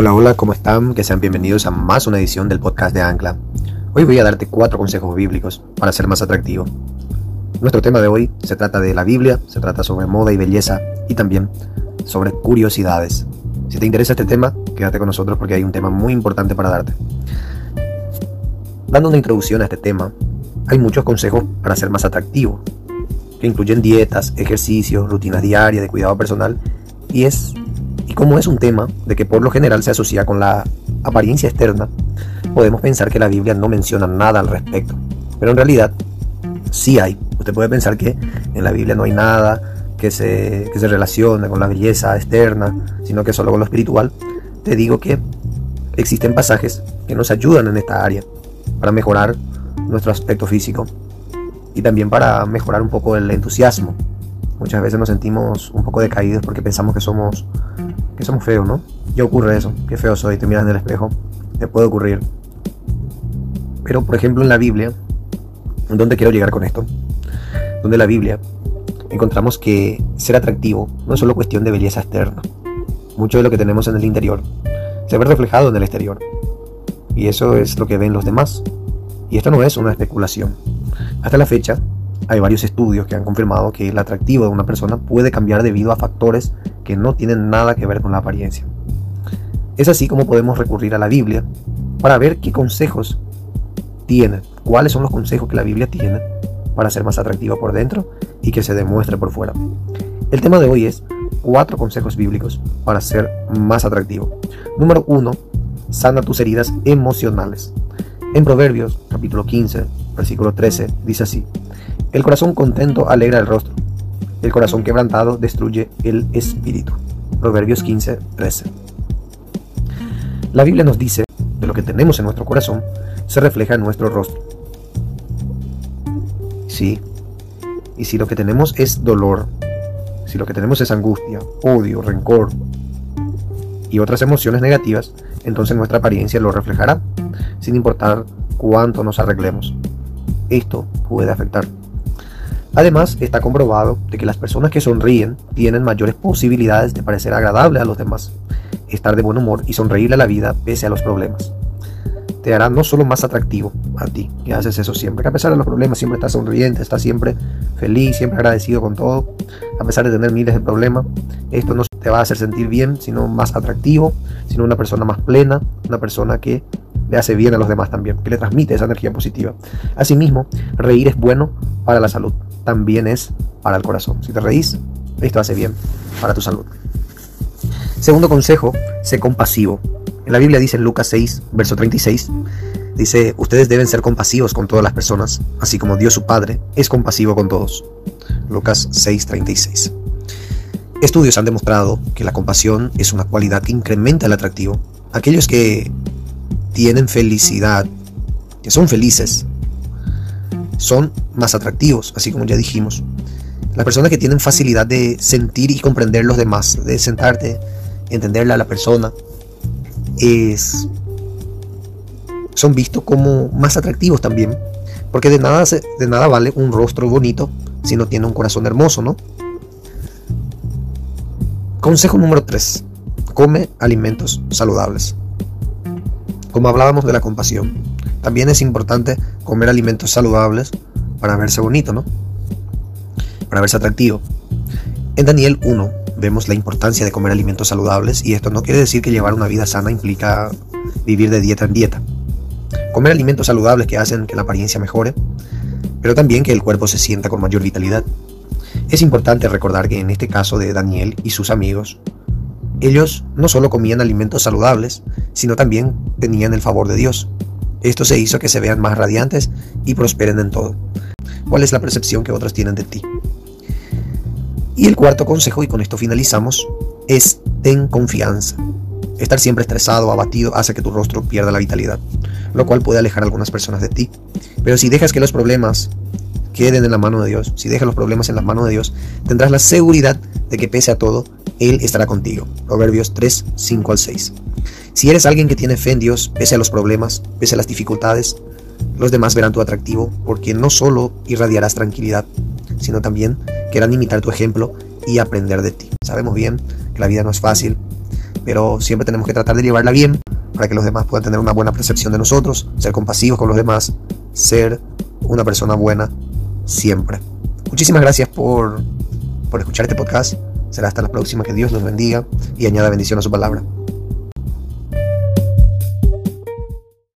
Hola, hola, ¿cómo están? Que sean bienvenidos a más una edición del podcast de Ancla. Hoy voy a darte cuatro consejos bíblicos para ser más atractivo. Nuestro tema de hoy se trata de la Biblia, se trata sobre moda y belleza y también sobre curiosidades. Si te interesa este tema, quédate con nosotros porque hay un tema muy importante para darte. Dando una introducción a este tema, hay muchos consejos para ser más atractivo, que incluyen dietas, ejercicios, rutinas diarias de cuidado personal y es y como es un tema de que por lo general se asocia con la apariencia externa, podemos pensar que la Biblia no menciona nada al respecto. Pero en realidad sí hay. Usted puede pensar que en la Biblia no hay nada que se, que se relacione con la belleza externa, sino que solo con lo espiritual. Te digo que existen pasajes que nos ayudan en esta área para mejorar nuestro aspecto físico y también para mejorar un poco el entusiasmo. Muchas veces nos sentimos un poco decaídos porque pensamos que somos que somos feos, ¿no? Ya ocurre eso, qué feo soy, te miras en el espejo, te puede ocurrir. Pero por ejemplo en la Biblia, ¿dónde quiero llegar con esto? Donde la Biblia encontramos que ser atractivo no es solo cuestión de belleza externa. Mucho de lo que tenemos en el interior se ve reflejado en el exterior. Y eso es lo que ven los demás. Y esto no es una especulación. Hasta la fecha, hay varios estudios que han confirmado que el atractivo de una persona puede cambiar debido a factores que no tienen nada que ver con la apariencia. Es así como podemos recurrir a la Biblia para ver qué consejos tiene, cuáles son los consejos que la Biblia tiene para ser más atractiva por dentro y que se demuestre por fuera. El tema de hoy es cuatro consejos bíblicos para ser más atractivo. Número uno, sana tus heridas emocionales. En Proverbios capítulo 15, versículo 13, dice así, el corazón contento alegra el rostro. El corazón quebrantado destruye el espíritu. Proverbios 15, 13. La Biblia nos dice que lo que tenemos en nuestro corazón se refleja en nuestro rostro. Sí. Y si lo que tenemos es dolor, si lo que tenemos es angustia, odio, rencor y otras emociones negativas, entonces nuestra apariencia lo reflejará, sin importar cuánto nos arreglemos. Esto puede afectar Además, está comprobado de que las personas que sonríen tienen mayores posibilidades de parecer agradables a los demás, estar de buen humor y sonreírle a la vida pese a los problemas. Te hará no solo más atractivo a ti, que haces eso siempre, que a pesar de los problemas siempre estás sonriente, estás siempre feliz, siempre agradecido con todo, a pesar de tener miles de problemas. Esto no te va a hacer sentir bien, sino más atractivo, sino una persona más plena, una persona que le hace bien a los demás también, que le transmite esa energía positiva. Asimismo, reír es bueno para la salud también es para el corazón. Si te reís, esto hace bien para tu salud. Segundo consejo, sé compasivo. En la Biblia dice en Lucas 6, verso 36, dice, ustedes deben ser compasivos con todas las personas, así como Dios su Padre es compasivo con todos. Lucas 6, 36. Estudios han demostrado que la compasión es una cualidad que incrementa el atractivo. Aquellos que tienen felicidad, que son felices, son más atractivos, así como ya dijimos. Las personas que tienen facilidad de sentir y comprender los demás, de sentarte, entenderle a la persona, es, son vistos como más atractivos también. Porque de nada, de nada vale un rostro bonito si no tiene un corazón hermoso, ¿no? Consejo número 3. Come alimentos saludables. Como hablábamos de la compasión, también es importante comer alimentos saludables para verse bonito, ¿no? Para verse atractivo. En Daniel 1 vemos la importancia de comer alimentos saludables y esto no quiere decir que llevar una vida sana implica vivir de dieta en dieta. Comer alimentos saludables que hacen que la apariencia mejore, pero también que el cuerpo se sienta con mayor vitalidad. Es importante recordar que en este caso de Daniel y sus amigos, ellos no solo comían alimentos saludables, sino también tenían el favor de Dios. Esto se hizo que se vean más radiantes y prosperen en todo. ¿Cuál es la percepción que otros tienen de ti? Y el cuarto consejo, y con esto finalizamos, es ten confianza. Estar siempre estresado abatido hace que tu rostro pierda la vitalidad, lo cual puede alejar a algunas personas de ti. Pero si dejas que los problemas queden en la mano de Dios, si dejas los problemas en las manos de Dios, tendrás la seguridad de que pese a todo, Él estará contigo. Proverbios 3, 5 al 6. Si eres alguien que tiene fe en Dios, pese a los problemas, pese a las dificultades, los demás verán tu atractivo porque no solo irradiarás tranquilidad, sino también querrán imitar tu ejemplo y aprender de ti. Sabemos bien que la vida no es fácil, pero siempre tenemos que tratar de llevarla bien para que los demás puedan tener una buena percepción de nosotros, ser compasivos con los demás, ser una persona buena siempre. Muchísimas gracias por, por escuchar este podcast. Será hasta la próxima. Que Dios nos bendiga y añada bendición a su palabra.